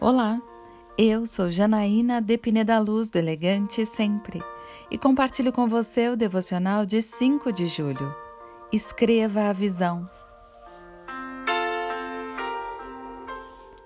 Olá, eu sou Janaína de Pineda Luz do Elegante Sempre e compartilho com você o devocional de 5 de julho. Escreva a visão.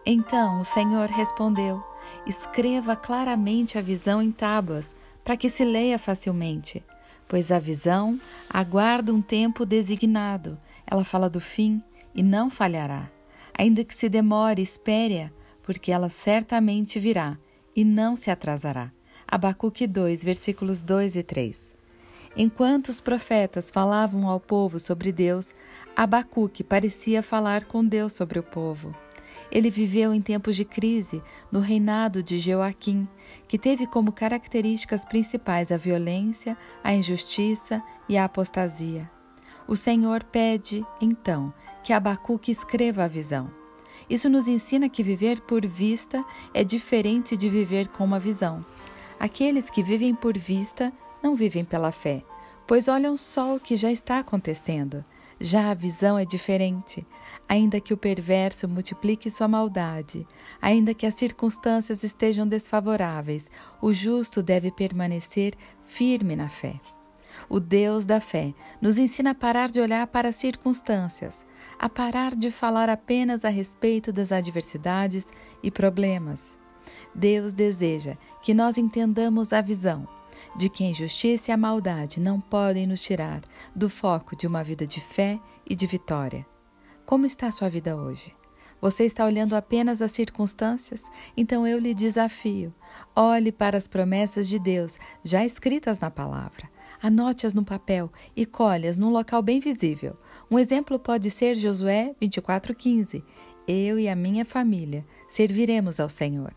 Então o Senhor respondeu: Escreva claramente a visão em tábuas, para que se leia facilmente, pois a visão aguarda um tempo designado. Ela fala do fim e não falhará. Ainda que se demore, espere-a porque ela certamente virá e não se atrasará. Abacuque 2, versículos 2 e 3. Enquanto os profetas falavam ao povo sobre Deus, Abacuque parecia falar com Deus sobre o povo. Ele viveu em tempos de crise no reinado de Joaquim, que teve como características principais a violência, a injustiça e a apostasia. O Senhor pede, então, que Abacuque escreva a visão. Isso nos ensina que viver por vista é diferente de viver com uma visão. Aqueles que vivem por vista não vivem pela fé, pois olham só o que já está acontecendo. Já a visão é diferente. Ainda que o perverso multiplique sua maldade, ainda que as circunstâncias estejam desfavoráveis, o justo deve permanecer firme na fé. O Deus da fé nos ensina a parar de olhar para as circunstâncias, a parar de falar apenas a respeito das adversidades e problemas. Deus deseja que nós entendamos a visão de que a injustiça e a maldade não podem nos tirar do foco de uma vida de fé e de vitória. Como está a sua vida hoje? Você está olhando apenas as circunstâncias? Então eu lhe desafio. Olhe para as promessas de Deus já escritas na palavra. Anote-as no papel e colhe-as num local bem visível. Um exemplo pode ser Josué 24,15. Eu e a minha família serviremos ao Senhor.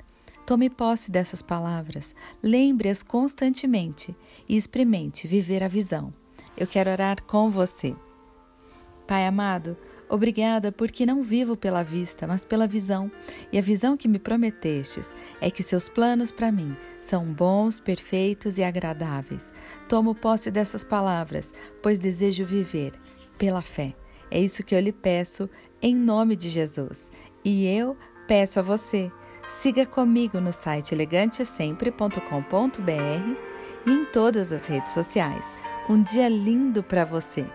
Tome posse dessas palavras, lembre-as constantemente e experimente viver a visão. Eu quero orar com você. Pai amado, Obrigada, porque não vivo pela vista, mas pela visão. E a visão que me prometestes é que seus planos para mim são bons, perfeitos e agradáveis. Tomo posse dessas palavras, pois desejo viver pela fé. É isso que eu lhe peço em nome de Jesus. E eu peço a você, siga comigo no site elegantesempre.com.br e em todas as redes sociais. Um dia lindo para você!